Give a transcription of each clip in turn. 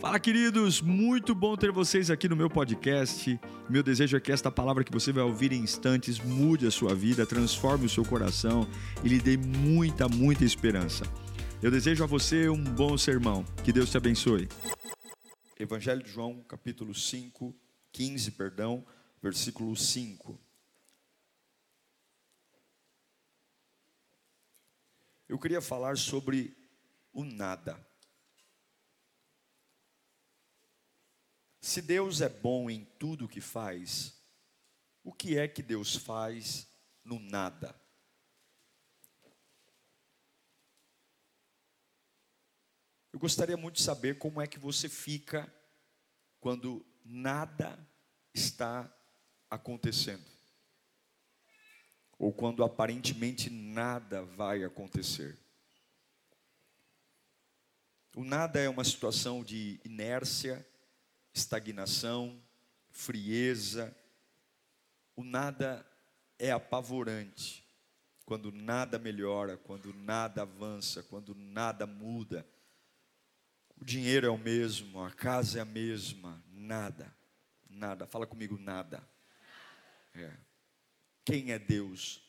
Fala, queridos! Muito bom ter vocês aqui no meu podcast. Meu desejo é que esta palavra que você vai ouvir em instantes mude a sua vida, transforme o seu coração e lhe dê muita, muita esperança. Eu desejo a você um bom sermão. Que Deus te abençoe. Evangelho de João, capítulo 5, 15, perdão, versículo 5. Eu queria falar sobre o nada. Se Deus é bom em tudo o que faz, o que é que Deus faz no nada? Eu gostaria muito de saber como é que você fica quando nada está acontecendo. Ou quando aparentemente nada vai acontecer. O nada é uma situação de inércia, estagnação, frieza. O nada é apavorante. Quando nada melhora, quando nada avança, quando nada muda. O dinheiro é o mesmo, a casa é a mesma, nada, nada. Fala comigo, nada. É. Quem é Deus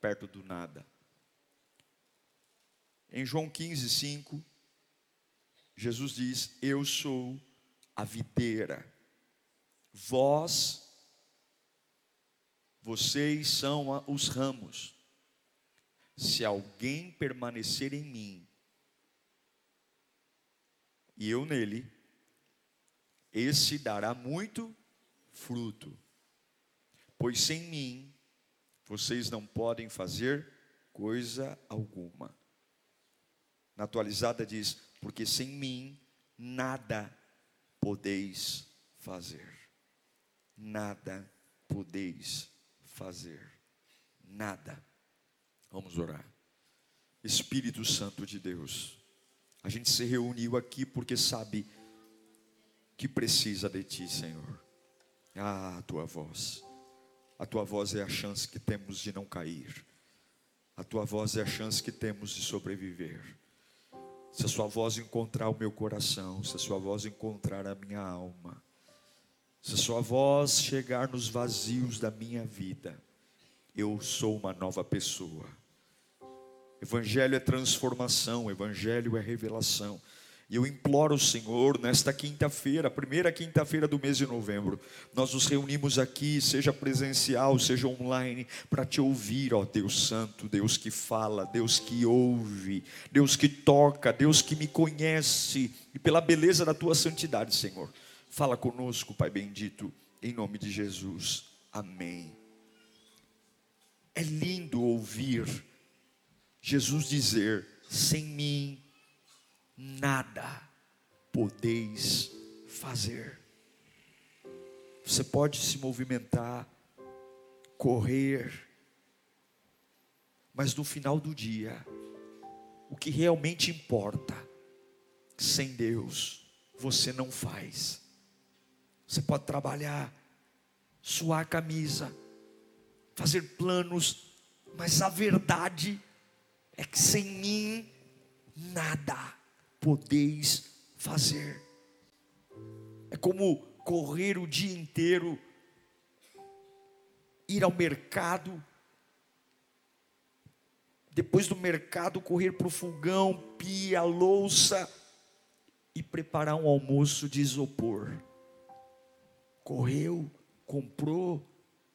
perto do nada? Em João 15, 5, Jesus diz: Eu sou a videira. Vós, vocês são os ramos. Se alguém permanecer em mim e eu nele, esse dará muito fruto. Pois sem mim vocês não podem fazer coisa alguma. Na atualizada diz: porque sem mim nada podeis fazer. Nada podeis fazer. Nada. Vamos orar. Espírito Santo de Deus, a gente se reuniu aqui porque sabe que precisa de Ti, Senhor. Ah, a Tua voz. A Tua voz é a chance que temos de não cair. A Tua voz é a chance que temos de sobreviver se a sua voz encontrar o meu coração, se a sua voz encontrar a minha alma, se a sua voz chegar nos vazios da minha vida, eu sou uma nova pessoa. Evangelho é transformação, evangelho é revelação. E eu imploro o Senhor, nesta quinta-feira, primeira quinta-feira do mês de novembro, nós nos reunimos aqui, seja presencial, seja online, para te ouvir, ó Deus Santo, Deus que fala, Deus que ouve, Deus que toca, Deus que me conhece, e pela beleza da tua santidade, Senhor. Fala conosco, Pai bendito, em nome de Jesus. Amém. É lindo ouvir Jesus dizer: sem mim nada podeis fazer. Você pode se movimentar, correr, mas no final do dia, o que realmente importa, sem Deus, você não faz. Você pode trabalhar, suar a camisa, fazer planos, mas a verdade é que sem mim, nada podeis fazer. É como correr o dia inteiro, ir ao mercado, depois do mercado correr para o fogão, pia, louça e preparar um almoço de isopor. Correu, comprou,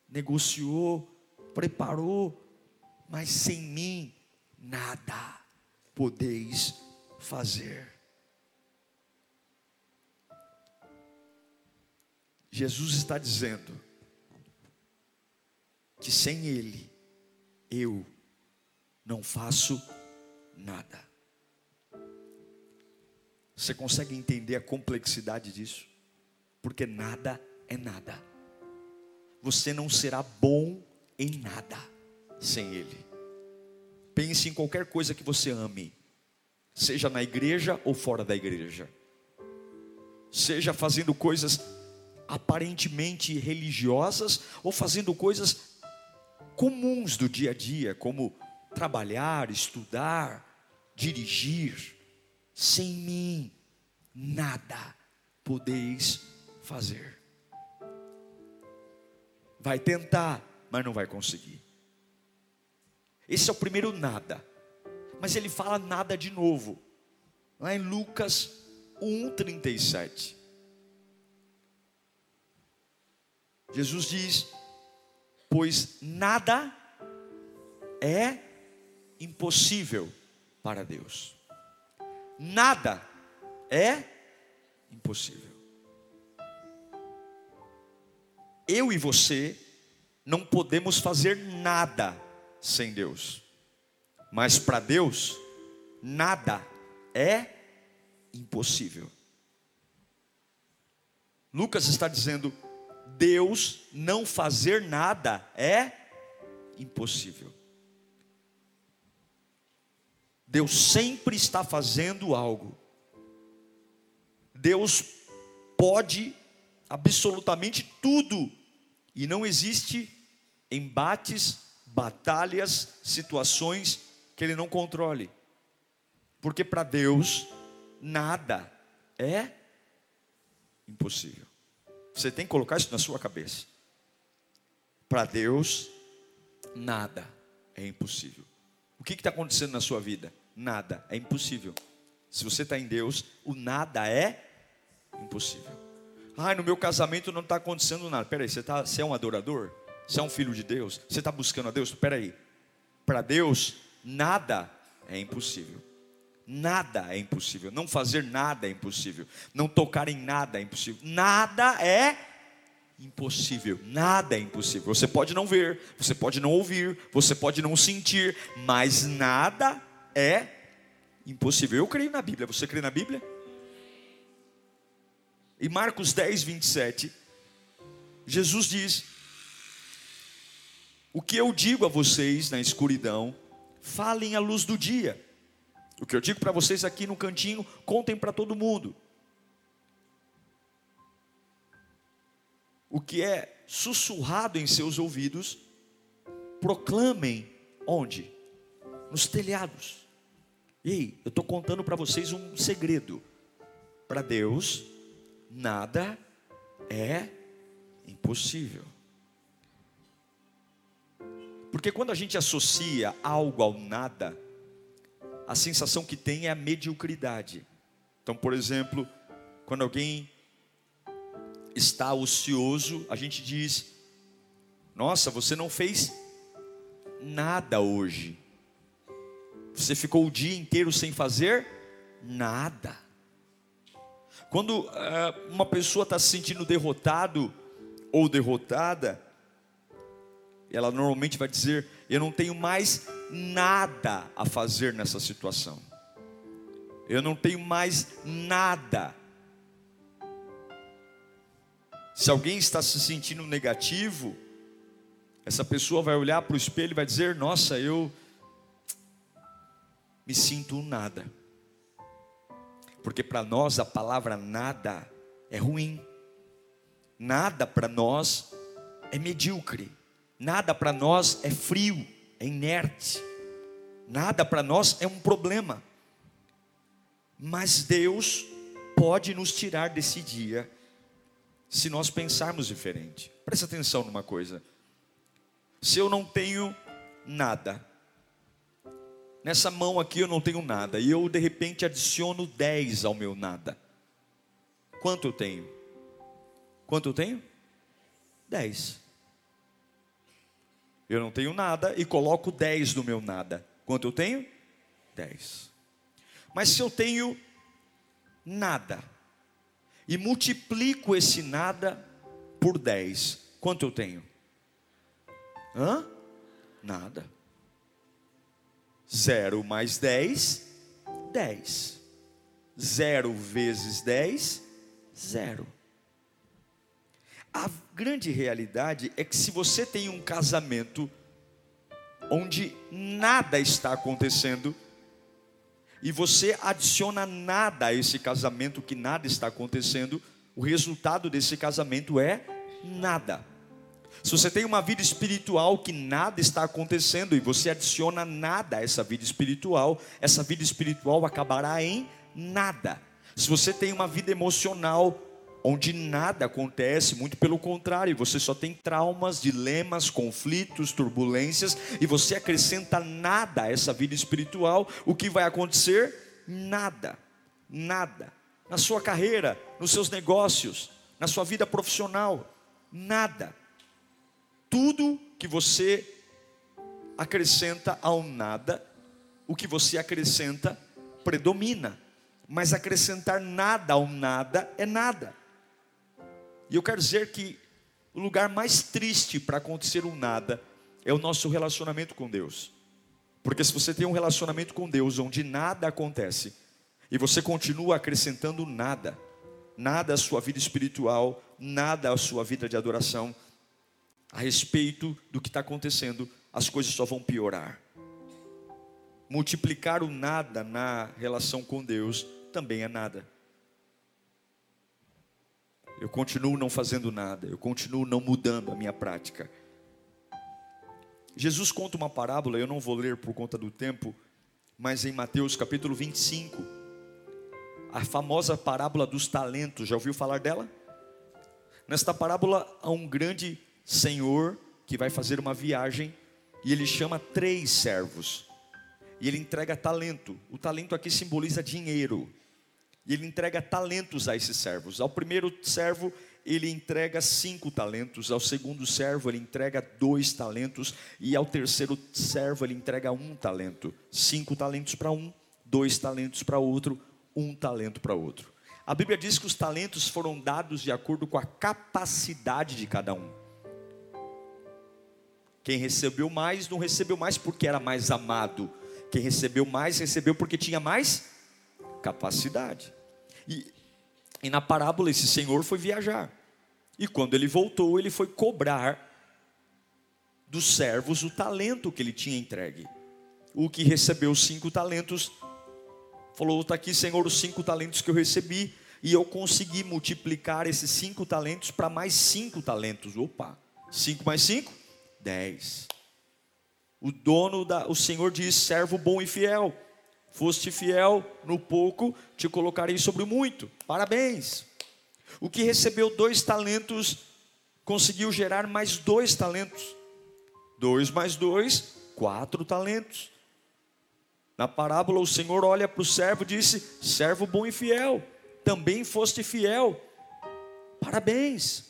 negociou, preparou, mas sem mim nada podeis fazer. Jesus está dizendo que sem Ele eu não faço nada. Você consegue entender a complexidade disso? Porque nada é nada. Você não será bom em nada sem Ele. Pense em qualquer coisa que você ame seja na igreja ou fora da igreja, seja fazendo coisas aparentemente religiosas ou fazendo coisas comuns do dia a dia, como trabalhar, estudar, dirigir. Sem mim, nada podeis fazer. Vai tentar, mas não vai conseguir. Esse é o primeiro nada. Mas ele fala nada de novo. Lá em Lucas 1:37. Jesus diz: "Pois nada é impossível para Deus. Nada é impossível. Eu e você não podemos fazer nada sem Deus. Mas para Deus, nada é impossível. Lucas está dizendo: Deus não fazer nada é impossível. Deus sempre está fazendo algo. Deus pode absolutamente tudo. E não existe embates, batalhas, situações que ele não controle. Porque para Deus nada é impossível. Você tem que colocar isso na sua cabeça. Para Deus nada é impossível. O que está acontecendo na sua vida? Nada, é impossível. Se você está em Deus, o nada é impossível. Ah, no meu casamento não está acontecendo nada. Peraí, você, tá, você é um adorador? Você é um filho de Deus? Você está buscando a Deus? Peraí. Para Deus, nada é impossível. Nada é impossível. Não fazer nada é impossível. Não tocar em nada é impossível. Nada é impossível. Nada é impossível. Você pode não ver, você pode não ouvir, você pode não sentir, mas nada é impossível. Eu creio na Bíblia. Você crê na Bíblia? E Marcos 10, 27, Jesus diz: O que eu digo a vocês na escuridão, falem à luz do dia. O que eu digo para vocês aqui no cantinho, contem para todo mundo. o que é sussurrado em seus ouvidos, proclamem onde? Nos telhados. Ei, eu estou contando para vocês um segredo. Para Deus, nada é impossível. Porque quando a gente associa algo ao nada, a sensação que tem é a mediocridade. Então, por exemplo, quando alguém está ocioso, a gente diz: Nossa, você não fez nada hoje. Você ficou o dia inteiro sem fazer nada. Quando uh, uma pessoa está se sentindo derrotado ou derrotada, ela normalmente vai dizer: Eu não tenho mais nada a fazer nessa situação. Eu não tenho mais nada se alguém está se sentindo negativo, essa pessoa vai olhar para o espelho e vai dizer: Nossa, eu me sinto nada. Porque para nós a palavra nada é ruim, nada para nós é medíocre, nada para nós é frio, é inerte, nada para nós é um problema. Mas Deus pode nos tirar desse dia se nós pensarmos diferente. Presta atenção numa coisa. Se eu não tenho nada, nessa mão aqui eu não tenho nada, e eu de repente adiciono 10 ao meu nada, quanto eu tenho? Quanto eu tenho? 10. Eu não tenho nada e coloco 10 no meu nada. Quanto eu tenho? 10. Mas se eu tenho nada, e multiplico esse nada por 10. Quanto eu tenho? Hã? Nada. Zero mais 10, 10. Zero vezes 10, zero. A grande realidade é que se você tem um casamento onde nada está acontecendo, e você adiciona nada a esse casamento que nada está acontecendo, o resultado desse casamento é nada. Se você tem uma vida espiritual que nada está acontecendo e você adiciona nada a essa vida espiritual, essa vida espiritual acabará em nada. Se você tem uma vida emocional onde nada acontece, muito pelo contrário, você só tem traumas, dilemas, conflitos, turbulências, e você acrescenta nada a essa vida espiritual, o que vai acontecer? Nada, nada. Na sua carreira, nos seus negócios, na sua vida profissional, nada. Tudo que você acrescenta ao nada, o que você acrescenta predomina. Mas acrescentar nada ao nada é nada. E eu quero dizer que o lugar mais triste para acontecer um nada é o nosso relacionamento com Deus. Porque se você tem um relacionamento com Deus onde nada acontece, e você continua acrescentando nada, nada à sua vida espiritual, nada à sua vida de adoração, a respeito do que está acontecendo, as coisas só vão piorar. Multiplicar o nada na relação com Deus também é nada. Eu continuo não fazendo nada, eu continuo não mudando a minha prática. Jesus conta uma parábola, eu não vou ler por conta do tempo, mas em Mateus capítulo 25, a famosa parábola dos talentos, já ouviu falar dela? Nesta parábola há um grande senhor que vai fazer uma viagem e ele chama três servos. E ele entrega talento. O talento aqui simboliza dinheiro e ele entrega talentos a esses servos. Ao primeiro servo, ele entrega cinco talentos, ao segundo servo, ele entrega dois talentos, e ao terceiro servo, ele entrega um talento. Cinco talentos para um, dois talentos para outro, um talento para outro. A Bíblia diz que os talentos foram dados de acordo com a capacidade de cada um. Quem recebeu mais, não recebeu mais porque era mais amado. Quem recebeu mais, recebeu porque tinha mais capacidade. E, e na parábola, esse senhor foi viajar. E quando ele voltou, ele foi cobrar dos servos o talento que ele tinha entregue. O que recebeu cinco talentos, falou: Está aqui, Senhor, os cinco talentos que eu recebi, e eu consegui multiplicar esses cinco talentos para mais cinco talentos. Opa, cinco mais cinco? Dez. O dono da, o Senhor diz: servo bom e fiel. Foste fiel no pouco, te colocarei sobre muito. Parabéns. O que recebeu dois talentos conseguiu gerar mais dois talentos. Dois mais dois, quatro talentos. Na parábola, o Senhor olha para o servo e disse: Servo bom e fiel, também foste fiel. Parabéns.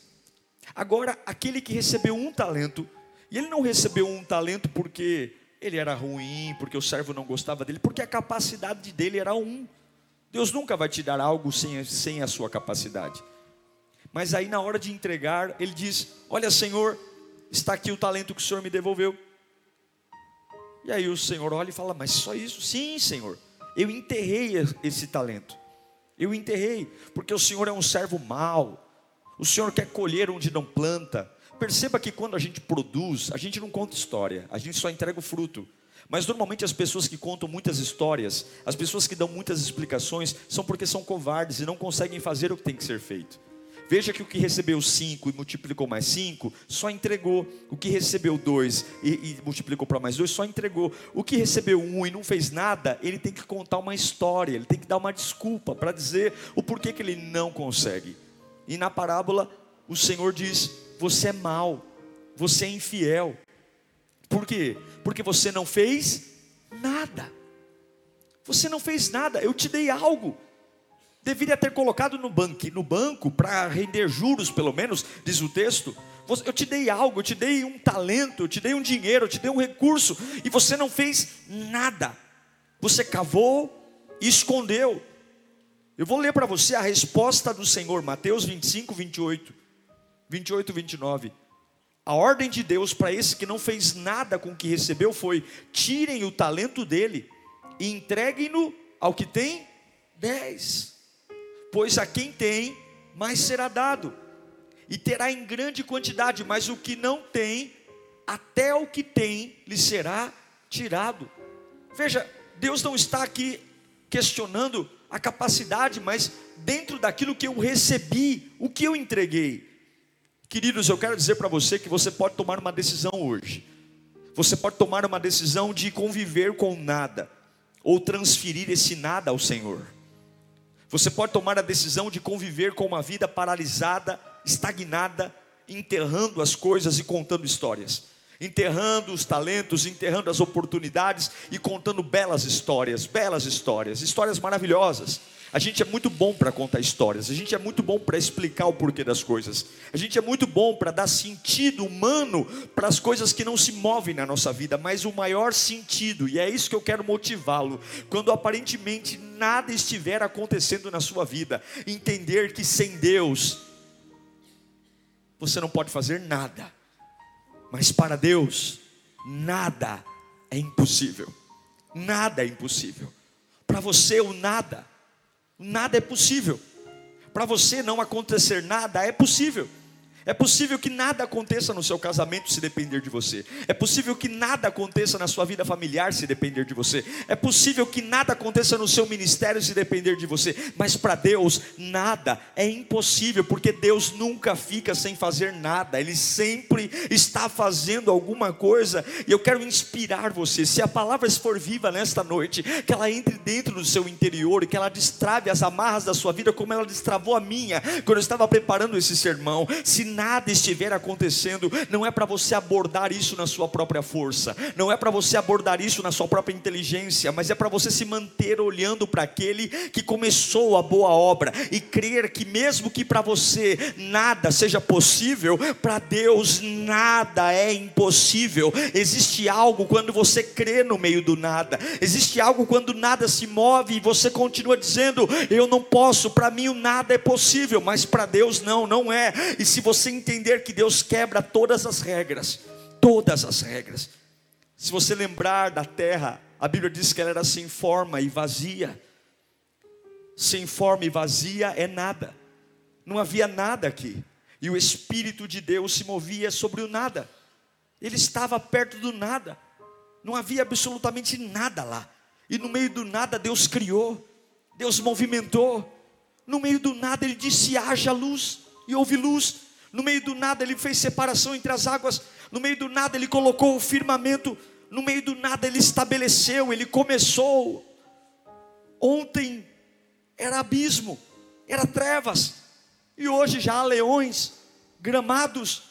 Agora, aquele que recebeu um talento, e ele não recebeu um talento porque ele era ruim, porque o servo não gostava dele, porque a capacidade dele era um. Deus nunca vai te dar algo sem, sem a sua capacidade. Mas aí, na hora de entregar, ele diz: Olha, Senhor, está aqui o talento que o Senhor me devolveu. E aí o Senhor olha e fala: Mas só isso? Sim, Senhor, eu enterrei esse talento. Eu enterrei, porque o Senhor é um servo mau. O Senhor quer colher onde não planta. Perceba que quando a gente produz, a gente não conta história, a gente só entrega o fruto. Mas normalmente as pessoas que contam muitas histórias, as pessoas que dão muitas explicações, são porque são covardes e não conseguem fazer o que tem que ser feito. Veja que o que recebeu cinco e multiplicou mais cinco, só entregou. O que recebeu dois e, e multiplicou para mais dois, só entregou. O que recebeu um e não fez nada, ele tem que contar uma história, ele tem que dar uma desculpa para dizer o porquê que ele não consegue. E na parábola, o Senhor diz: você é mau, você é infiel. Por quê? Porque você não fez nada. Você não fez nada, eu te dei algo. Deveria ter colocado no banco, no banco para render juros, pelo menos, diz o texto. Eu te dei algo, eu te dei um talento, eu te dei um dinheiro, eu te dei um recurso, e você não fez nada. Você cavou e escondeu. Eu vou ler para você a resposta do Senhor, Mateus 25, 28. 28, 29. A ordem de Deus para esse que não fez nada com o que recebeu foi: tirem o talento dele e entreguem-no ao que tem dez. Pois a quem tem, mais será dado, e terá em grande quantidade, mas o que não tem, até o que tem lhe será tirado. Veja, Deus não está aqui questionando a capacidade, mas dentro daquilo que eu recebi, o que eu entreguei. Queridos, eu quero dizer para você que você pode tomar uma decisão hoje. Você pode tomar uma decisão de conviver com nada, ou transferir esse nada ao Senhor. Você pode tomar a decisão de conviver com uma vida paralisada, estagnada, enterrando as coisas e contando histórias enterrando os talentos, enterrando as oportunidades e contando belas histórias, belas histórias, histórias maravilhosas. A gente é muito bom para contar histórias, a gente é muito bom para explicar o porquê das coisas, a gente é muito bom para dar sentido humano para as coisas que não se movem na nossa vida, mas o maior sentido, e é isso que eu quero motivá-lo, quando aparentemente nada estiver acontecendo na sua vida, entender que sem Deus você não pode fazer nada, mas para Deus nada é impossível, nada é impossível, para você o nada nada é possível. Para você não acontecer nada é possível. É possível que nada aconteça no seu casamento se depender de você. É possível que nada aconteça na sua vida familiar se depender de você. É possível que nada aconteça no seu ministério se depender de você. Mas para Deus, nada é impossível, porque Deus nunca fica sem fazer nada. Ele sempre está fazendo alguma coisa. E eu quero inspirar você. Se a palavra for viva nesta noite, que ela entre dentro do seu interior e que ela destrave as amarras da sua vida, como ela destravou a minha quando eu estava preparando esse sermão. Se nada estiver acontecendo, não é para você abordar isso na sua própria força, não é para você abordar isso na sua própria inteligência, mas é para você se manter olhando para aquele que começou a boa obra e crer que, mesmo que para você nada seja possível, para Deus nada é impossível. Existe algo quando você crê no meio do nada, existe algo quando nada se move e você continua dizendo: Eu não posso, para mim o nada é possível, mas para Deus não, não é. E se você você entender que Deus quebra todas as regras, todas as regras. Se você lembrar da terra, a Bíblia diz que ela era sem forma e vazia. Sem forma e vazia é nada. Não havia nada aqui. E o Espírito de Deus se movia sobre o nada. Ele estava perto do nada. Não havia absolutamente nada lá. E no meio do nada Deus criou. Deus movimentou. No meio do nada ele disse: haja luz. E houve luz. No meio do nada ele fez separação entre as águas, no meio do nada ele colocou o firmamento, no meio do nada ele estabeleceu, ele começou. Ontem era abismo, era trevas, e hoje já há leões, gramados,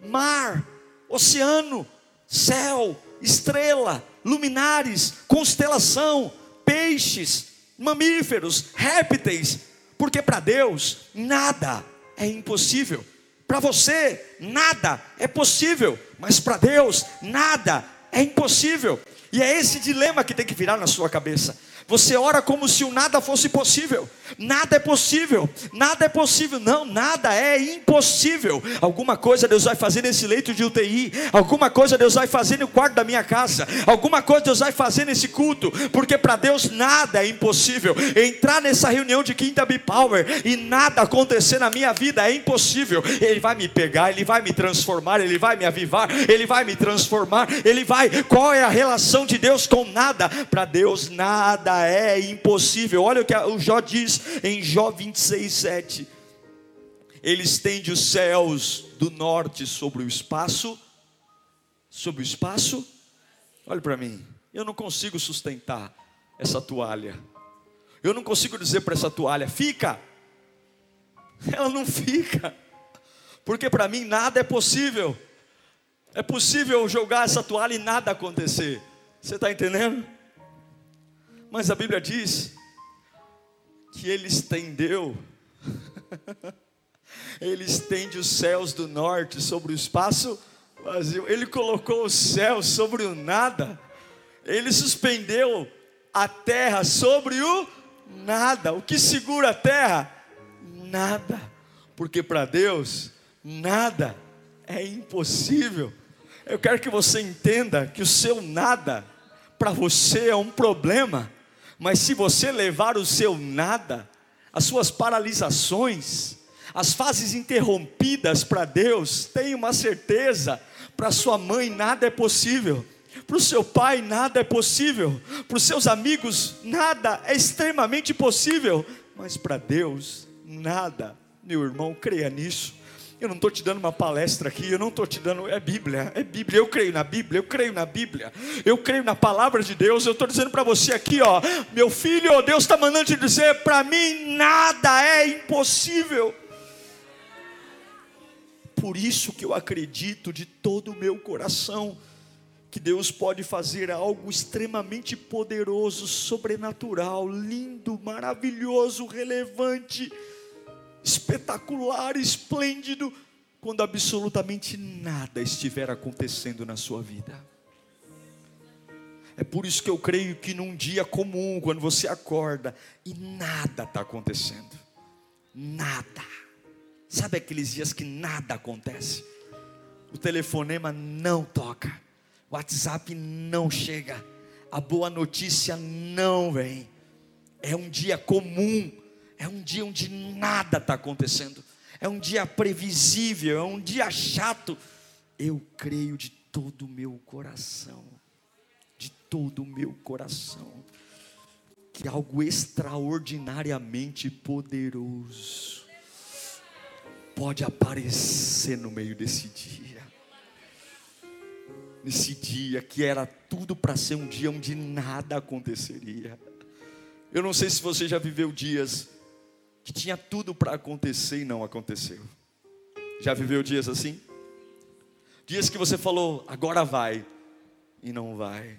mar, oceano, céu, estrela, luminares, constelação, peixes, mamíferos, répteis, porque para Deus nada é impossível. Para você, nada é possível, mas para Deus, nada é impossível. E é esse dilema que tem que virar na sua cabeça. Você ora como se o nada fosse possível. Nada é possível, nada é possível, não, nada é impossível. Alguma coisa Deus vai fazer nesse leito de UTI, alguma coisa Deus vai fazer no quarto da minha casa, alguma coisa Deus vai fazer nesse culto, porque para Deus nada é impossível. Entrar nessa reunião de Quinta B Power e nada acontecer na minha vida é impossível. Ele vai me pegar, ele vai me transformar, ele vai me avivar, ele vai me transformar, ele vai. Qual é a relação de Deus com nada? Para Deus nada é impossível. Olha o que o Jó diz em Jó 26, 7. Ele estende os céus do norte sobre o espaço. Sobre o espaço. Olhe para mim. Eu não consigo sustentar essa toalha. Eu não consigo dizer para essa toalha, fica. Ela não fica. Porque para mim nada é possível. É possível jogar essa toalha e nada acontecer. Você está entendendo? Mas a Bíblia diz que ele estendeu, ele estende os céus do norte sobre o espaço vazio, ele colocou os céus sobre o nada, ele suspendeu a terra sobre o nada. O que segura a terra? Nada, porque para Deus nada é impossível. Eu quero que você entenda que o seu nada para você é um problema mas se você levar o seu nada, as suas paralisações, as fases interrompidas para Deus, tenha uma certeza: para sua mãe nada é possível, para o seu pai nada é possível, para os seus amigos nada é extremamente possível, mas para Deus nada, meu irmão, creia nisso. Eu não estou te dando uma palestra aqui, eu não estou te dando. É Bíblia, é Bíblia. Eu creio na Bíblia, eu creio na Bíblia, eu creio na palavra de Deus. Eu estou dizendo para você aqui, ó, meu filho, Deus está mandando te dizer: para mim nada é impossível. Por isso que eu acredito de todo o meu coração que Deus pode fazer algo extremamente poderoso, sobrenatural, lindo, maravilhoso, relevante espetacular, esplêndido, quando absolutamente nada estiver acontecendo na sua vida. É por isso que eu creio que num dia comum, quando você acorda e nada está acontecendo, nada, sabe aqueles dias que nada acontece? O telefonema não toca, o WhatsApp não chega, a boa notícia não vem, é um dia comum é um dia onde nada está acontecendo. É um dia previsível, é um dia chato. Eu creio de todo o meu coração, de todo o meu coração, que algo extraordinariamente poderoso pode aparecer no meio desse dia. Nesse dia que era tudo para ser um dia onde nada aconteceria. Eu não sei se você já viveu dias que tinha tudo para acontecer e não aconteceu. Já viveu dias assim? Dias que você falou, agora vai, e não vai.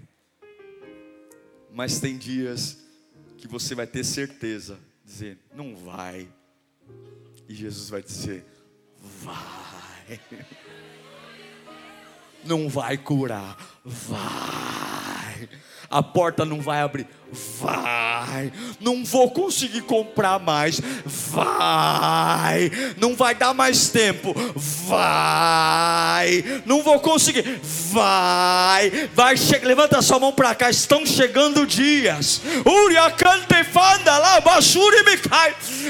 Mas tem dias que você vai ter certeza, dizer, não vai. E Jesus vai dizer, vai. Não vai curar, vai a porta não vai abrir. Vai, não vou conseguir comprar mais. Vai, não vai dar mais tempo. Vai, não vou conseguir. Vai, vai, chega, levanta sua mão para cá. Estão chegando dias.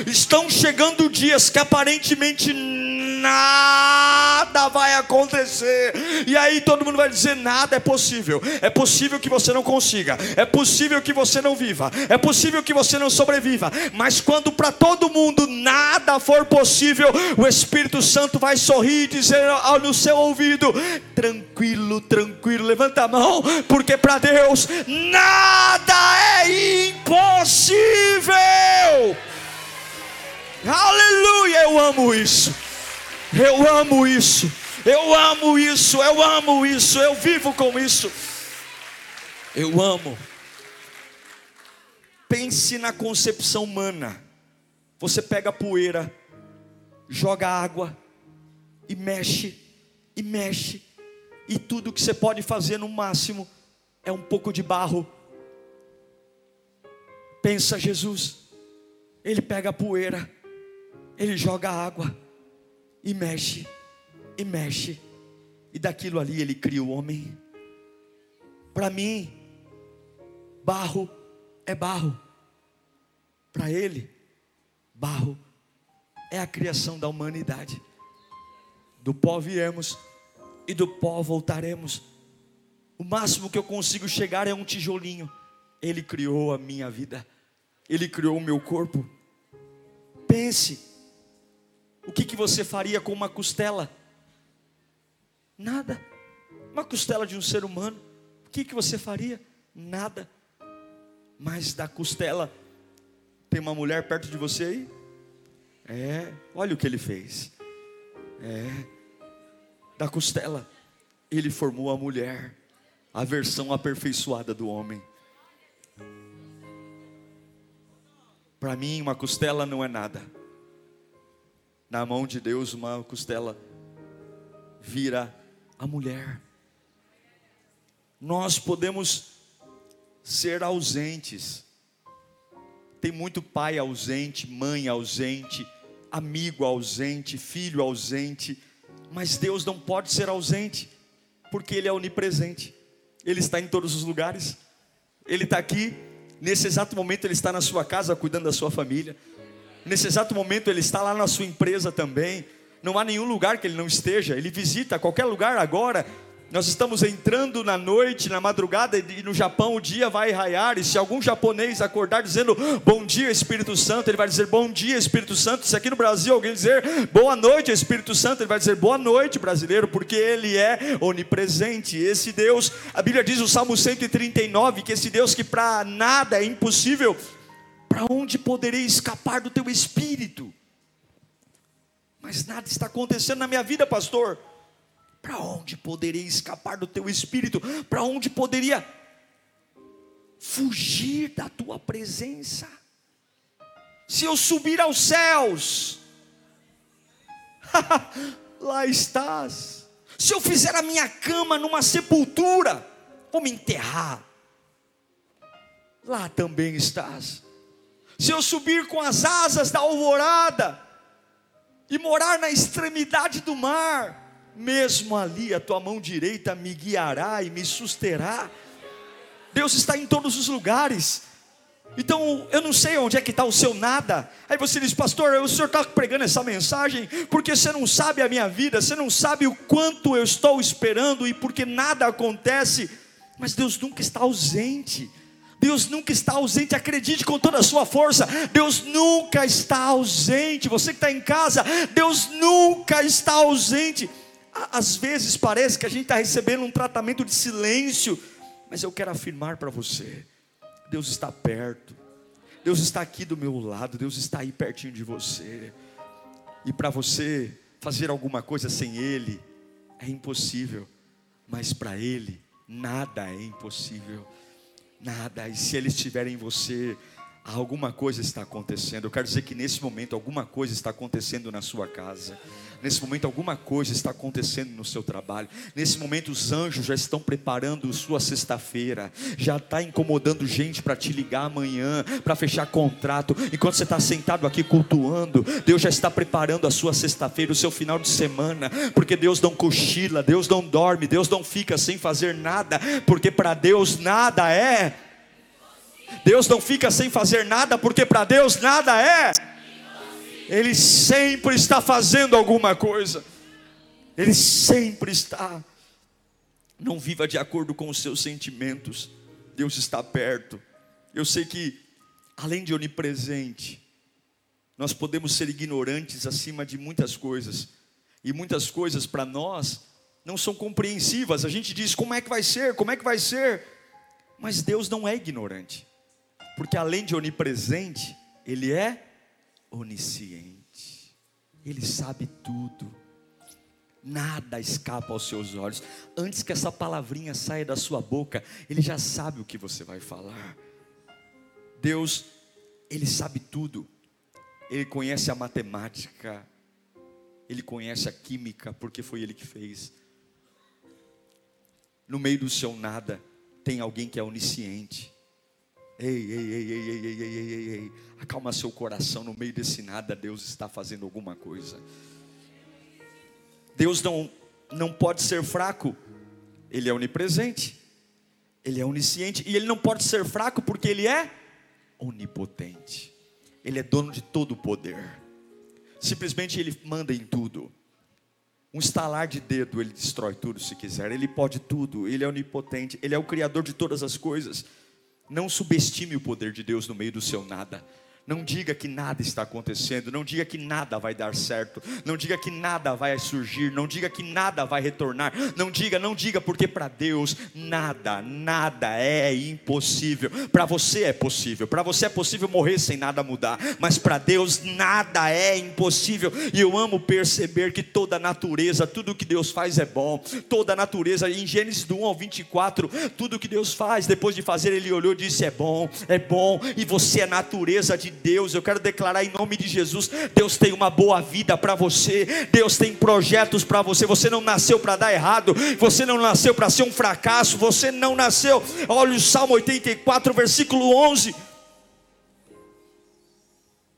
Estão chegando dias que aparentemente nada vai acontecer. E aí todo mundo vai dizer: nada é possível. É possível que você não consiga, é possível que você não viva, é possível que você não sobreviva. Mas quando para todo mundo nada for possível, o Espírito Santo vai sorrir e dizer no seu ouvido: tranquilo, tranquilo, levanta a mão, porque para Deus nada é impossível. Aleluia, eu amo isso. Eu amo isso. Eu amo isso. Eu amo isso. Eu vivo com isso. Eu amo. Pense na concepção humana. Você pega a poeira, joga água e mexe e mexe e tudo que você pode fazer no máximo é um pouco de barro. Pensa Jesus. Ele pega a poeira, ele joga água e mexe, e mexe, e daquilo ali ele cria o homem. Para mim, barro é barro, para ele, barro é a criação da humanidade. Do pó viemos e do pó voltaremos. O máximo que eu consigo chegar é um tijolinho. Ele criou a minha vida, Ele criou o meu corpo. Pense, o que, que você faria com uma costela? Nada. Uma costela de um ser humano. O que, que você faria? Nada. Mas da costela, tem uma mulher perto de você aí? É, olha o que ele fez. É, da costela, ele formou a mulher, a versão aperfeiçoada do homem. Para mim, uma costela não é nada na mão de Deus, uma costela vira a mulher. Nós podemos ser ausentes. Tem muito pai ausente, mãe ausente, amigo ausente, filho ausente, mas Deus não pode ser ausente, porque Ele é onipresente, Ele está em todos os lugares, Ele está aqui, nesse exato momento Ele está na sua casa cuidando da sua família, Nesse exato momento ele está lá na sua empresa também. Não há nenhum lugar que ele não esteja. Ele visita qualquer lugar agora. Nós estamos entrando na noite, na madrugada, e no Japão o dia vai raiar. E se algum japonês acordar dizendo bom dia, Espírito Santo, ele vai dizer bom dia, Espírito Santo. Se aqui no Brasil alguém dizer boa noite, Espírito Santo, ele vai dizer boa noite, brasileiro, porque ele é onipresente. Esse Deus, a Bíblia diz no Salmo 139 que esse Deus que para nada é impossível, para onde poderei escapar do teu espírito? Mas nada está acontecendo na minha vida, pastor. Para onde poderia escapar do teu espírito? Para onde poderia fugir da tua presença? Se eu subir aos céus, lá estás. Se eu fizer a minha cama numa sepultura, vou me enterrar, lá também estás. Se eu subir com as asas da alvorada e morar na extremidade do mar, mesmo ali a tua mão direita me guiará e me susterá. Deus está em todos os lugares. Então, eu não sei onde é que está o seu nada. Aí você diz, pastor, o senhor está pregando essa mensagem porque você não sabe a minha vida, você não sabe o quanto eu estou esperando e porque nada acontece. Mas Deus nunca está ausente. Deus nunca está ausente, acredite com toda a sua força. Deus nunca está ausente. Você que está em casa, Deus nunca está ausente. Às vezes parece que a gente está recebendo um tratamento de silêncio, mas eu quero afirmar para você: Deus está perto, Deus está aqui do meu lado, Deus está aí pertinho de você, e para você fazer alguma coisa sem Ele é impossível, mas para Ele nada é impossível, nada, e se Ele estiver em você, alguma coisa está acontecendo. Eu quero dizer que nesse momento alguma coisa está acontecendo na sua casa. Nesse momento, alguma coisa está acontecendo no seu trabalho. Nesse momento, os anjos já estão preparando sua sexta-feira. Já está incomodando gente para te ligar amanhã, para fechar contrato. Enquanto você está sentado aqui cultuando, Deus já está preparando a sua sexta-feira, o seu final de semana. Porque Deus não cochila, Deus não dorme, Deus não fica sem fazer nada. Porque para Deus nada é. Deus não fica sem fazer nada, porque para Deus nada é. Ele sempre está fazendo alguma coisa. Ele sempre está. Não viva de acordo com os seus sentimentos. Deus está perto. Eu sei que, além de onipresente, nós podemos ser ignorantes acima de muitas coisas. E muitas coisas para nós não são compreensivas. A gente diz: como é que vai ser? Como é que vai ser? Mas Deus não é ignorante. Porque além de onipresente, Ele é onisciente, Ele sabe tudo, nada escapa aos seus olhos. Antes que essa palavrinha saia da sua boca, Ele já sabe o que você vai falar. Deus, Ele sabe tudo, Ele conhece a matemática, Ele conhece a química, porque foi Ele que fez. No meio do seu nada, tem alguém que é onisciente. Ei, ei, ei, ei, ei, ei, ei, ei, ei, acalma seu coração no meio desse nada, Deus está fazendo alguma coisa. Deus não, não pode ser fraco, Ele é onipresente, Ele é onisciente, e Ele não pode ser fraco porque Ele é onipotente, Ele é dono de todo o poder, simplesmente Ele manda em tudo. Um estalar de dedo, ele destrói tudo se quiser. Ele pode tudo, ele é onipotente, ele é o criador de todas as coisas. Não subestime o poder de Deus no meio do seu nada. Não diga que nada está acontecendo, não diga que nada vai dar certo, não diga que nada vai surgir, não diga que nada vai retornar, não diga, não diga, porque para Deus nada, nada é impossível. Para você é possível, para você é possível morrer sem nada mudar, mas para Deus nada é impossível. E eu amo perceber que toda a natureza, tudo que Deus faz é bom, toda a natureza, em Gênesis do 1 ao 24, tudo que Deus faz, depois de fazer, Ele olhou e disse: é bom, é bom, e você é natureza de Deus. Eu quero declarar em nome de Jesus: Deus tem uma boa vida para você, Deus tem projetos para você. Você não nasceu para dar errado, você não nasceu para ser um fracasso, você não nasceu. Olha o Salmo 84, versículo 11.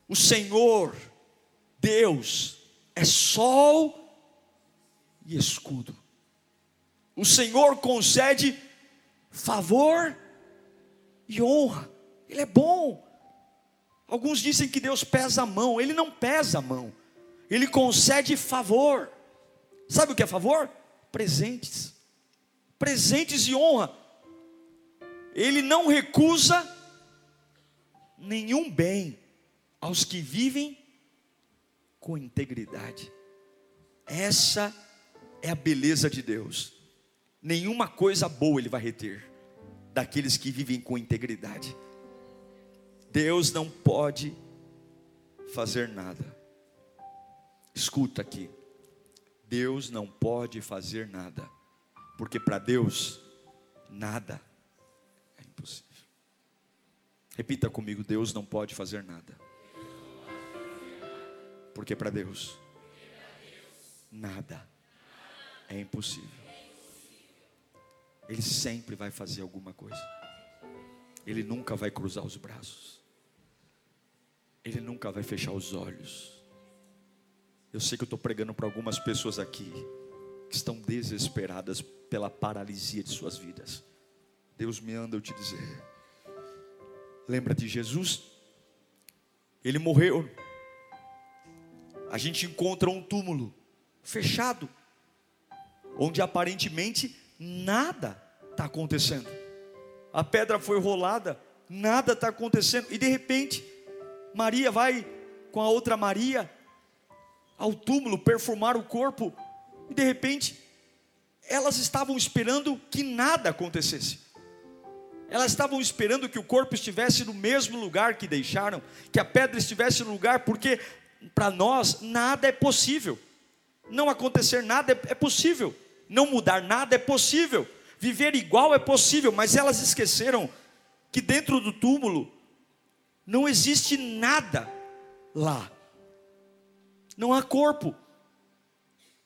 O Senhor, Deus, é sol e escudo. O Senhor concede favor e honra. Ele é bom. Alguns dizem que Deus pesa a mão, Ele não pesa a mão, Ele concede favor. Sabe o que é favor? Presentes. presentes e honra. Ele não recusa nenhum bem aos que vivem com integridade. Essa é a beleza de Deus. Nenhuma coisa boa ele vai reter daqueles que vivem com integridade. Deus não pode fazer nada. Escuta aqui. Deus não pode fazer nada, porque para Deus nada é impossível. Repita comigo: Deus não pode fazer nada, porque para Deus nada é impossível. Ele sempre vai fazer alguma coisa. Ele nunca vai cruzar os braços. Ele nunca vai fechar os olhos. Eu sei que eu estou pregando para algumas pessoas aqui que estão desesperadas pela paralisia de suas vidas. Deus me anda eu te dizer. Lembra de Jesus? Ele morreu. A gente encontra um túmulo fechado, onde aparentemente nada está acontecendo. A pedra foi rolada, nada está acontecendo, e de repente, Maria vai com a outra Maria ao túmulo perfumar o corpo, e de repente, elas estavam esperando que nada acontecesse. Elas estavam esperando que o corpo estivesse no mesmo lugar que deixaram, que a pedra estivesse no lugar, porque para nós nada é possível. Não acontecer nada é, é possível. Não mudar nada é possível. Viver igual é possível, mas elas esqueceram que dentro do túmulo não existe nada lá. Não há corpo,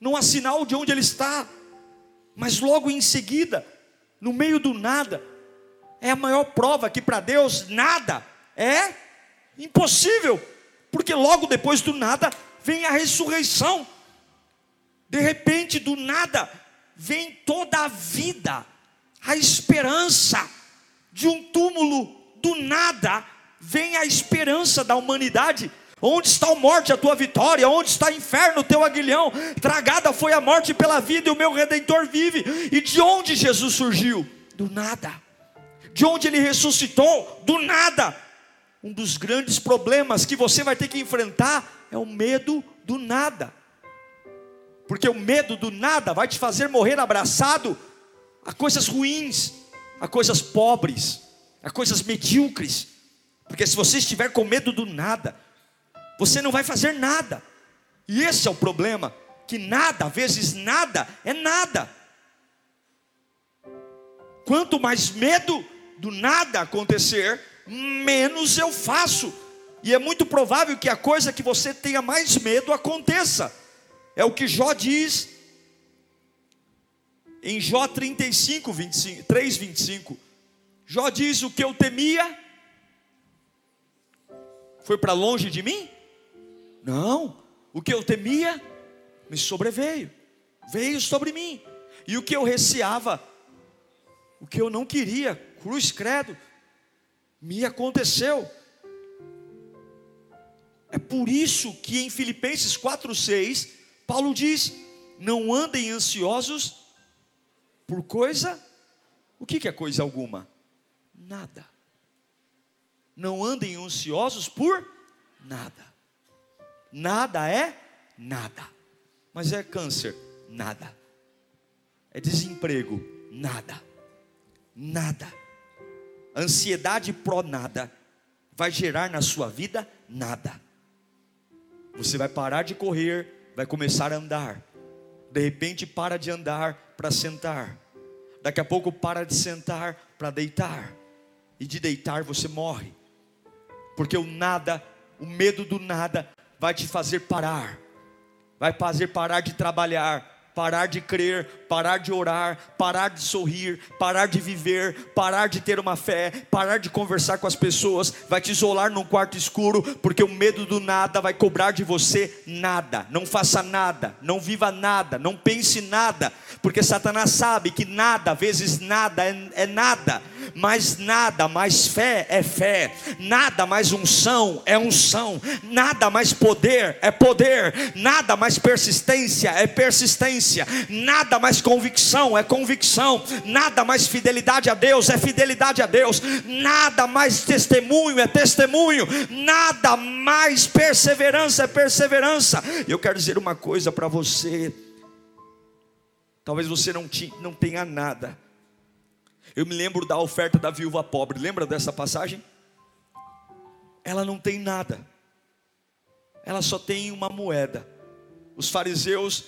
não há sinal de onde ele está, mas logo em seguida, no meio do nada, é a maior prova que para Deus nada é impossível, porque logo depois do nada vem a ressurreição, de repente do nada vem toda a vida, a esperança de um túmulo, do nada vem a esperança da humanidade Onde está a morte, a tua vitória? Onde está o inferno, o teu aguilhão? Tragada foi a morte pela vida e o meu redentor vive. E de onde Jesus surgiu? Do nada. De onde ele ressuscitou? Do nada. Um dos grandes problemas que você vai ter que enfrentar é o medo do nada. Porque o medo do nada vai te fazer morrer abraçado a coisas ruins, a coisas pobres, a coisas medíocres. Porque se você estiver com medo do nada, você não vai fazer nada. E esse é o problema, que nada, vezes nada, é nada. Quanto mais medo do nada acontecer, menos eu faço. E é muito provável que a coisa que você tenha mais medo aconteça. É o que Jó diz em Jó 35, 25, 3, 25. Jó diz: O que eu temia foi para longe de mim? Não, o que eu temia me sobreveio, veio sobre mim, e o que eu receava, o que eu não queria, cruz credo, me aconteceu. É por isso que em Filipenses 4,6, Paulo diz: não andem ansiosos por coisa, o que é coisa alguma? Nada. Não andem ansiosos por nada. Nada é nada. Mas é câncer? Nada. É desemprego? Nada. Nada. Ansiedade pró nada vai gerar na sua vida nada. Você vai parar de correr, vai começar a andar. De repente para de andar para sentar. Daqui a pouco para de sentar para deitar. E de deitar você morre. Porque o nada, o medo do nada vai te fazer parar, vai fazer parar de trabalhar, parar de crer, parar de orar, parar de sorrir, parar de viver, parar de ter uma fé, parar de conversar com as pessoas, vai te isolar num quarto escuro, porque o medo do nada vai cobrar de você nada. Não faça nada, não viva nada, não pense nada, porque Satanás sabe que nada vezes nada é, é nada mas nada mais fé é fé, nada mais unção é unção, nada mais poder é poder, nada mais persistência é persistência nada mais convicção é convicção, nada mais fidelidade a Deus é fidelidade a Deus, nada mais testemunho é testemunho, nada mais perseverança é perseverança. Eu quero dizer uma coisa para você. Talvez você não, não tenha nada. Eu me lembro da oferta da viúva pobre. Lembra dessa passagem? Ela não tem nada. Ela só tem uma moeda. Os fariseus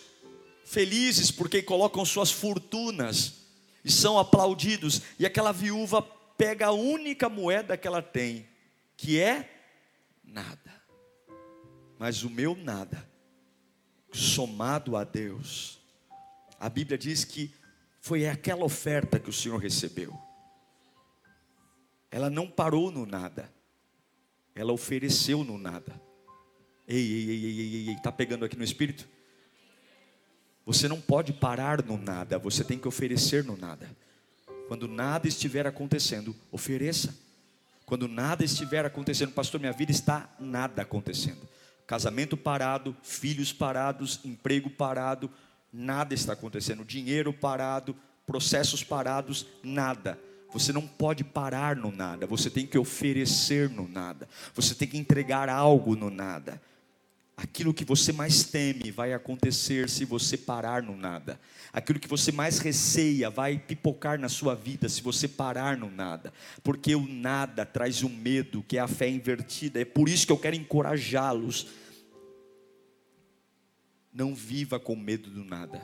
felizes porque colocam suas fortunas e são aplaudidos. E aquela viúva pega a única moeda que ela tem, que é nada. Mas o meu nada, somado a Deus, a Bíblia diz que foi aquela oferta que o Senhor recebeu. Ela não parou no nada, ela ofereceu no nada. Ei, ei, ei, ei, ei, está pegando aqui no espírito? Você não pode parar no nada, você tem que oferecer no nada. Quando nada estiver acontecendo, ofereça. Quando nada estiver acontecendo, pastor, minha vida está nada acontecendo. Casamento parado, filhos parados, emprego parado, nada está acontecendo, dinheiro parado, processos parados, nada. Você não pode parar no nada, você tem que oferecer no nada, você tem que entregar algo no nada. Aquilo que você mais teme vai acontecer se você parar no nada. Aquilo que você mais receia vai pipocar na sua vida se você parar no nada. Porque o nada traz um medo, que é a fé invertida. É por isso que eu quero encorajá-los não viva com medo do nada.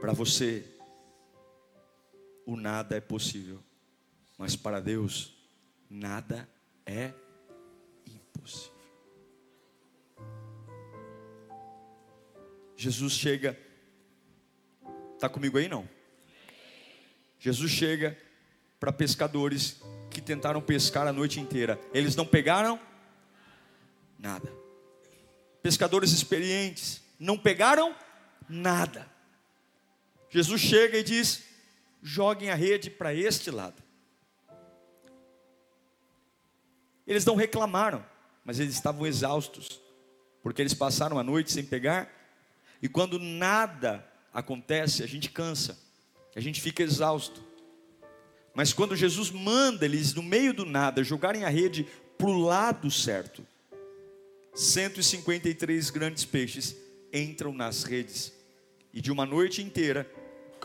Para você, o nada é possível, mas para Deus, nada é impossível. Jesus chega, está comigo aí não? Jesus chega para pescadores que tentaram pescar a noite inteira, eles não pegaram Nada. Pescadores experientes não pegaram nada. Jesus chega e diz: joguem a rede para este lado. Eles não reclamaram, mas eles estavam exaustos, porque eles passaram a noite sem pegar, e quando nada acontece, a gente cansa, a gente fica exausto. Mas quando Jesus manda eles, no meio do nada, jogarem a rede para o lado certo, 153 grandes peixes entram nas redes. E de uma noite inteira,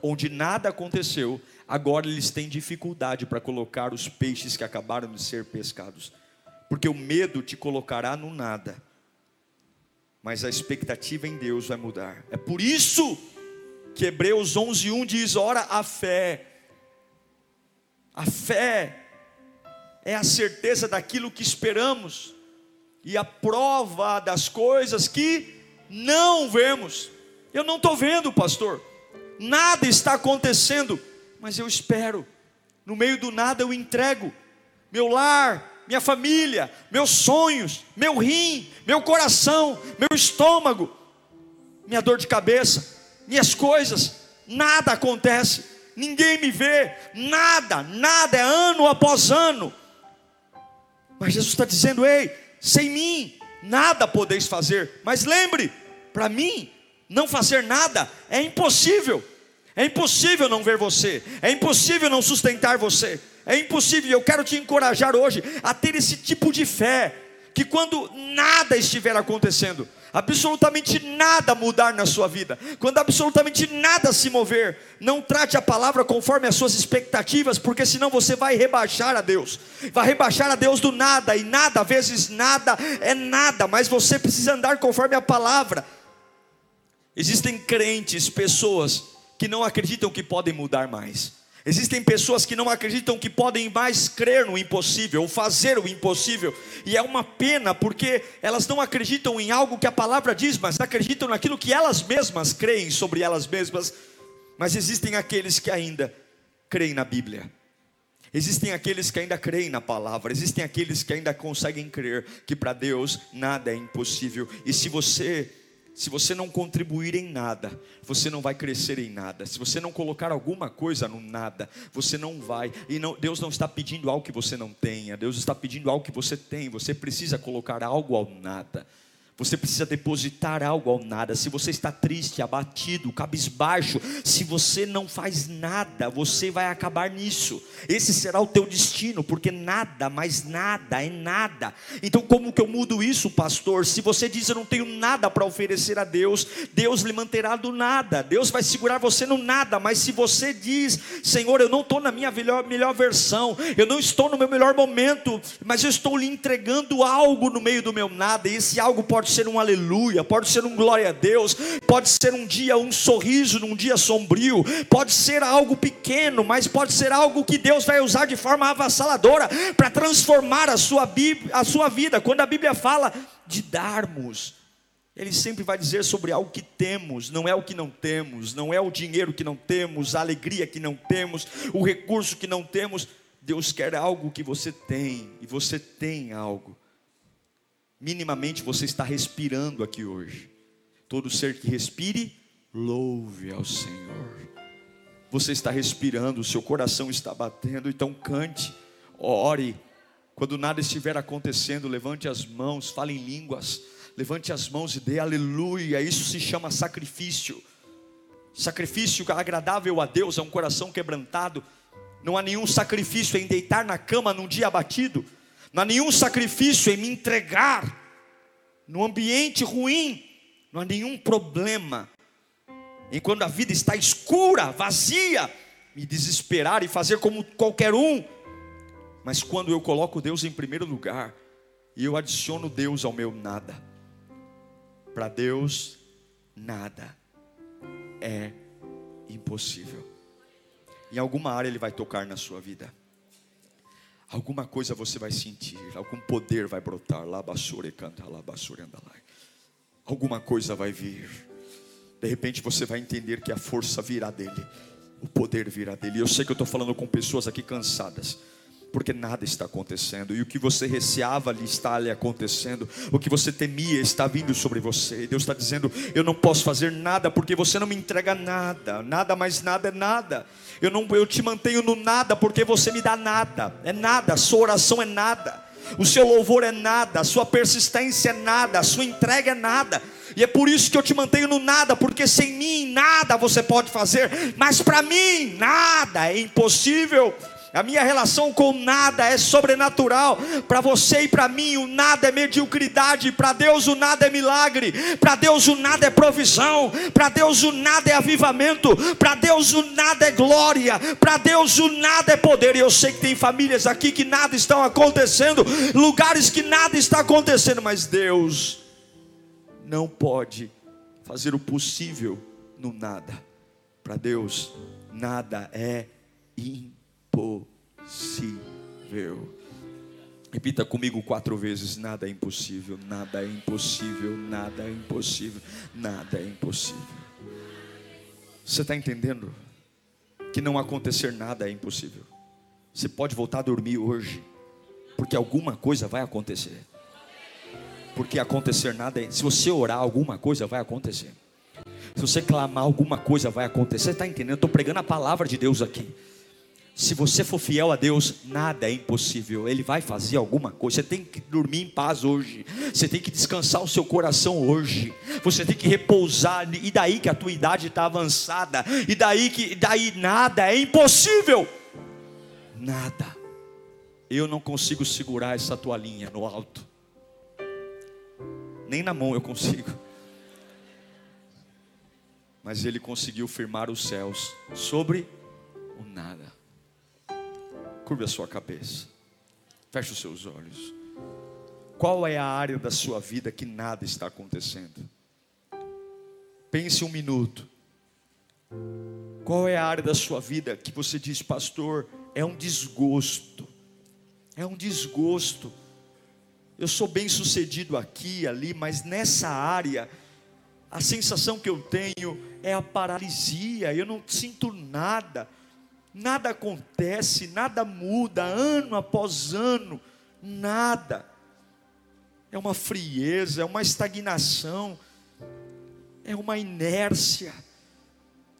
onde nada aconteceu, agora eles têm dificuldade para colocar os peixes que acabaram de ser pescados. Porque o medo te colocará no nada. Mas a expectativa em Deus vai mudar. É por isso que Hebreus 11:1 diz: "Ora, a fé a fé é a certeza daquilo que esperamos e a prova das coisas que não vemos. Eu não estou vendo, pastor, nada está acontecendo, mas eu espero, no meio do nada eu entrego meu lar, minha família, meus sonhos, meu rim, meu coração, meu estômago, minha dor de cabeça, minhas coisas, nada acontece, ninguém me vê, nada, nada, é ano após ano. Mas Jesus está dizendo: ei, sem mim nada podeis fazer. Mas lembre, para mim, não fazer nada é impossível. É impossível não ver você, é impossível não sustentar você, é impossível. Eu quero te encorajar hoje a ter esse tipo de fé, que quando nada estiver acontecendo, absolutamente nada mudar na sua vida, quando absolutamente nada se mover, não trate a palavra conforme as suas expectativas, porque senão você vai rebaixar a Deus, vai rebaixar a Deus do nada, e nada, às vezes nada é nada, mas você precisa andar conforme a palavra. Existem crentes, pessoas que não acreditam que podem mudar mais. Existem pessoas que não acreditam que podem mais crer no impossível, ou fazer o impossível, e é uma pena porque elas não acreditam em algo que a palavra diz, mas acreditam naquilo que elas mesmas creem sobre elas mesmas. Mas existem aqueles que ainda creem na Bíblia. Existem aqueles que ainda creem na palavra, existem aqueles que ainda conseguem crer que para Deus nada é impossível. E se você se você não contribuir em nada, você não vai crescer em nada. Se você não colocar alguma coisa no nada, você não vai. E não, Deus não está pedindo algo que você não tenha. Deus está pedindo algo que você tem. Você precisa colocar algo ao nada. Você precisa depositar algo ao nada. Se você está triste, abatido, cabisbaixo, se você não faz nada, você vai acabar nisso. Esse será o teu destino, porque nada, mais nada é nada. Então, como que eu mudo isso, pastor? Se você diz eu não tenho nada para oferecer a Deus, Deus lhe manterá do nada. Deus vai segurar você no nada. Mas se você diz, Senhor, eu não estou na minha melhor, melhor versão, eu não estou no meu melhor momento, mas eu estou lhe entregando algo no meio do meu nada, e esse algo pode pode ser um aleluia, pode ser um glória a Deus, pode ser um dia um sorriso num dia sombrio, pode ser algo pequeno, mas pode ser algo que Deus vai usar de forma avassaladora para transformar a sua, a sua vida. Quando a Bíblia fala de darmos, ele sempre vai dizer sobre algo que temos, não é o que não temos, não é o dinheiro que não temos, a alegria que não temos, o recurso que não temos. Deus quer algo que você tem, e você tem algo minimamente você está respirando aqui hoje. Todo ser que respire, louve ao Senhor. Você está respirando, o seu coração está batendo, então cante, ore. Quando nada estiver acontecendo, levante as mãos, fale em línguas, levante as mãos e dê aleluia. Isso se chama sacrifício. Sacrifício agradável a Deus é um coração quebrantado. Não há nenhum sacrifício em deitar na cama num dia abatido não há nenhum sacrifício em me entregar no ambiente ruim, não há nenhum problema em quando a vida está escura, vazia, me desesperar e fazer como qualquer um. Mas quando eu coloco Deus em primeiro lugar e eu adiciono Deus ao meu nada, para Deus nada é impossível. Em alguma área Ele vai tocar na sua vida alguma coisa você vai sentir, algum poder vai brotar, lá basura canta, lá basura andalai. Alguma coisa vai vir. De repente você vai entender que a força virá dele, o poder virá dele. Eu sei que eu estou falando com pessoas aqui cansadas porque nada está acontecendo, e o que você receava lhe está lhe acontecendo, o que você temia está vindo sobre você, e Deus está dizendo: Eu não posso fazer nada, porque você não me entrega nada, nada mais nada é nada, eu, não, eu te mantenho no nada, porque você me dá nada, é nada, a sua oração é nada, o seu louvor é nada, a sua persistência é nada, a sua entrega é nada. E é por isso que eu te mantenho no nada, porque sem mim nada você pode fazer, mas para mim nada é impossível. A minha relação com nada é sobrenatural. Para você e para mim, o nada é mediocridade. Para Deus, o nada é milagre. Para Deus, o nada é provisão. Para Deus, o nada é avivamento. Para Deus, o nada é glória. Para Deus, o nada é poder. E eu sei que tem famílias aqui que nada estão acontecendo, lugares que nada está acontecendo, mas Deus não pode fazer o possível no nada. Para Deus, nada é impossível impossível. Repita comigo quatro vezes: nada é impossível, nada é impossível, nada é impossível, nada é impossível. Você está entendendo? Que não acontecer nada é impossível. Você pode voltar a dormir hoje, porque alguma coisa vai acontecer. Porque acontecer nada é. Se você orar, alguma coisa vai acontecer. Se você clamar, alguma coisa vai acontecer. Você está entendendo? Eu estou pregando a palavra de Deus aqui. Se você for fiel a Deus, nada é impossível. Ele vai fazer alguma coisa. Você tem que dormir em paz hoje. Você tem que descansar o seu coração hoje. Você tem que repousar. E daí que a tua idade está avançada. E daí que daí nada é impossível. Nada. Eu não consigo segurar essa toalhinha no alto. Nem na mão eu consigo. Mas ele conseguiu firmar os céus sobre o nada. Curve a sua cabeça. Feche os seus olhos. Qual é a área da sua vida que nada está acontecendo? Pense um minuto. Qual é a área da sua vida que você diz, pastor, é um desgosto? É um desgosto. Eu sou bem sucedido aqui, ali, mas nessa área, a sensação que eu tenho é a paralisia, eu não sinto nada nada acontece, nada muda, ano após ano, nada. É uma frieza, é uma estagnação, é uma inércia.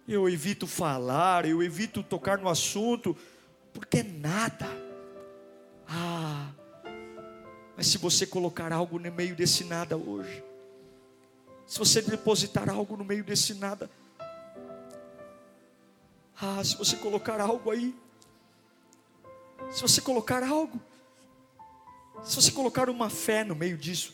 Eu evito falar, eu evito tocar no assunto, porque é nada. Ah, mas se você colocar algo no meio desse nada hoje, Se você depositar algo no meio desse nada, ah, se você colocar algo aí, se você colocar algo, se você colocar uma fé no meio disso,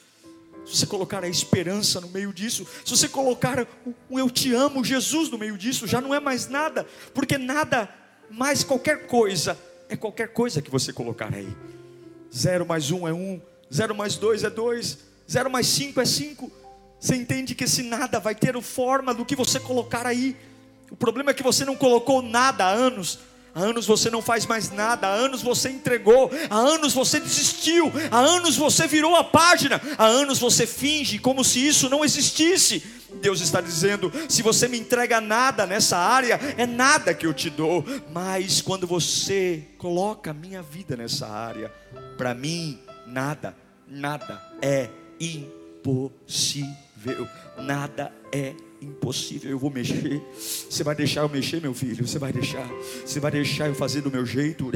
se você colocar a esperança no meio disso, se você colocar o eu te amo, Jesus no meio disso, já não é mais nada, porque nada mais qualquer coisa é qualquer coisa que você colocar aí. Zero mais um é um, zero mais dois é dois, zero mais cinco é cinco. Você entende que esse nada vai ter forma do que você colocar aí. O problema é que você não colocou nada há anos. Há anos você não faz mais nada, há anos você entregou, há anos você desistiu, há anos você virou a página, há anos você finge como se isso não existisse. Deus está dizendo: se você me entrega nada nessa área, é nada que eu te dou, mas quando você coloca a minha vida nessa área, para mim, nada, nada é impossível, nada é impossível, eu vou mexer. Você vai deixar eu mexer, meu filho? Você vai deixar? Você vai deixar eu fazer do meu jeito?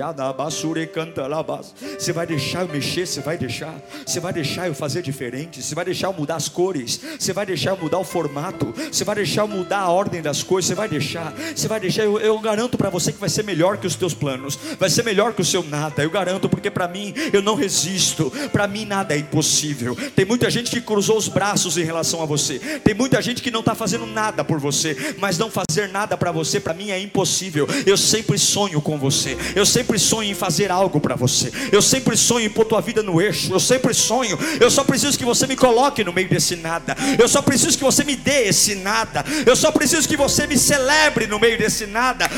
Você vai deixar eu mexer? Você vai deixar? Você vai deixar eu fazer diferente? Você vai deixar eu mudar as cores? Você vai deixar eu mudar o formato? Você vai deixar eu mudar a ordem das coisas? Você vai deixar? Você vai deixar? Eu, eu garanto para você que vai ser melhor que os teus planos, vai ser melhor que o seu nada. Eu garanto, porque para mim eu não resisto. Para mim nada é impossível. Tem muita gente que cruzou os braços em relação a você. Tem muita gente que não está fazendo fazendo nada por você, mas não fazer nada para você, para mim é impossível. Eu sempre sonho com você, eu sempre sonho em fazer algo para você, eu sempre sonho em pôr tua vida no eixo, eu sempre sonho. Eu só preciso que você me coloque no meio desse nada, eu só preciso que você me dê esse nada, eu só preciso que você me celebre no meio desse nada.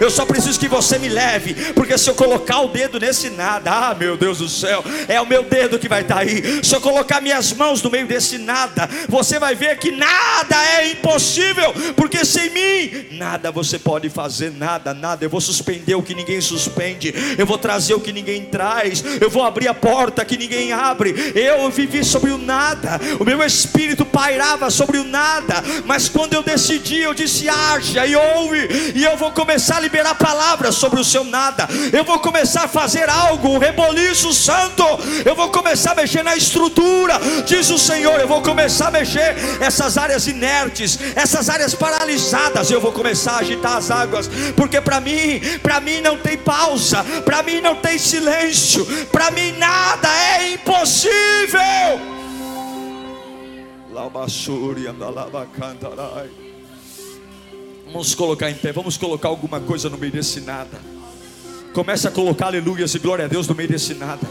Eu só preciso que você me leve, porque se eu colocar o dedo nesse nada, ah meu Deus do céu, é o meu dedo que vai estar tá aí. Se eu colocar minhas mãos no meio desse nada, você vai ver que nada é impossível, porque sem mim nada você pode fazer, nada, nada. Eu vou suspender o que ninguém suspende, eu vou trazer o que ninguém traz, eu vou abrir a porta que ninguém abre. Eu vivi sobre o nada, o meu espírito pairava sobre o nada, mas quando eu decidi, eu disse: haja e ouve, e eu vou começar a liberar palavras sobre o seu nada, eu vou começar a fazer algo, um reboliço santo, eu vou começar a mexer na estrutura, diz o Senhor, eu vou começar a mexer mexer essas áreas inertes, essas áreas paralisadas. Eu vou começar a agitar as águas, porque para mim, para mim não tem pausa, para mim não tem silêncio, para mim nada é impossível. Vamos colocar em pé, vamos colocar alguma coisa no meio desse nada. Começa a colocar aleluias e glória a Deus no meio desse nada.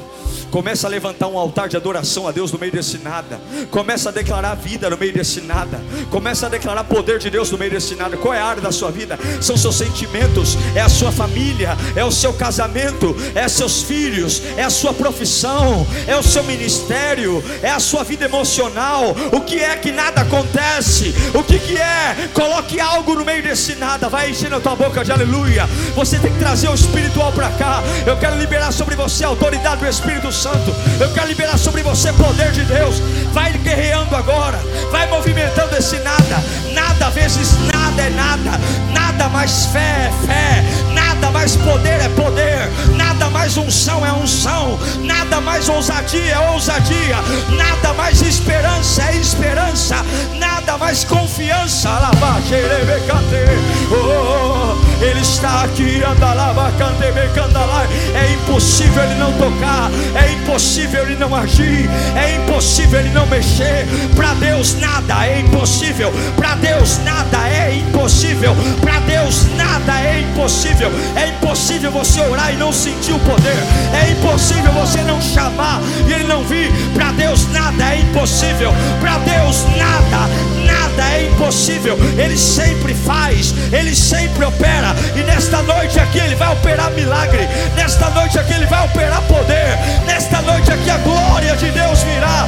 Começa a levantar um altar de adoração a Deus no meio desse nada. Começa a declarar vida no meio desse nada. Começa a declarar poder de Deus no meio desse nada. Qual é a área da sua vida? São seus sentimentos, é a sua família, é o seu casamento, é seus filhos, é a sua profissão, é o seu ministério, é a sua vida emocional. O que é que nada acontece? O que que é? Coloque algo no meio desse nada. Vai enchendo a tua boca de aleluia. Você tem que trazer o espiritual para cá. Eu quero liberar sobre você a autoridade do Espírito Santo. Eu quero liberar sobre você poder de Deus. Vai guerreando agora. Vai movimentando esse nada. Nada vezes nada é nada. Nada mais fé é fé. Nada mais poder é poder. Nada mais unção é unção. Nada mais ousadia é ousadia. Nada mais esperança é esperança. Nada mais confiança. Oh, ele está aqui. É impossível ele não tocar. É impossível ele não agir, é impossível ele não mexer. Para Deus nada é impossível. Para Deus nada é impossível. Para Deus nada é impossível. É impossível você orar e não sentir o poder. É impossível você não chamar e ele não vir. Para Deus nada é impossível. Para Deus nada, nada é impossível. Ele sempre faz, ele sempre opera. E nesta noite aqui ele vai operar milagre. Nesta noite aqui ele vai operar poder. Nesta noite aqui a glória de Deus virá.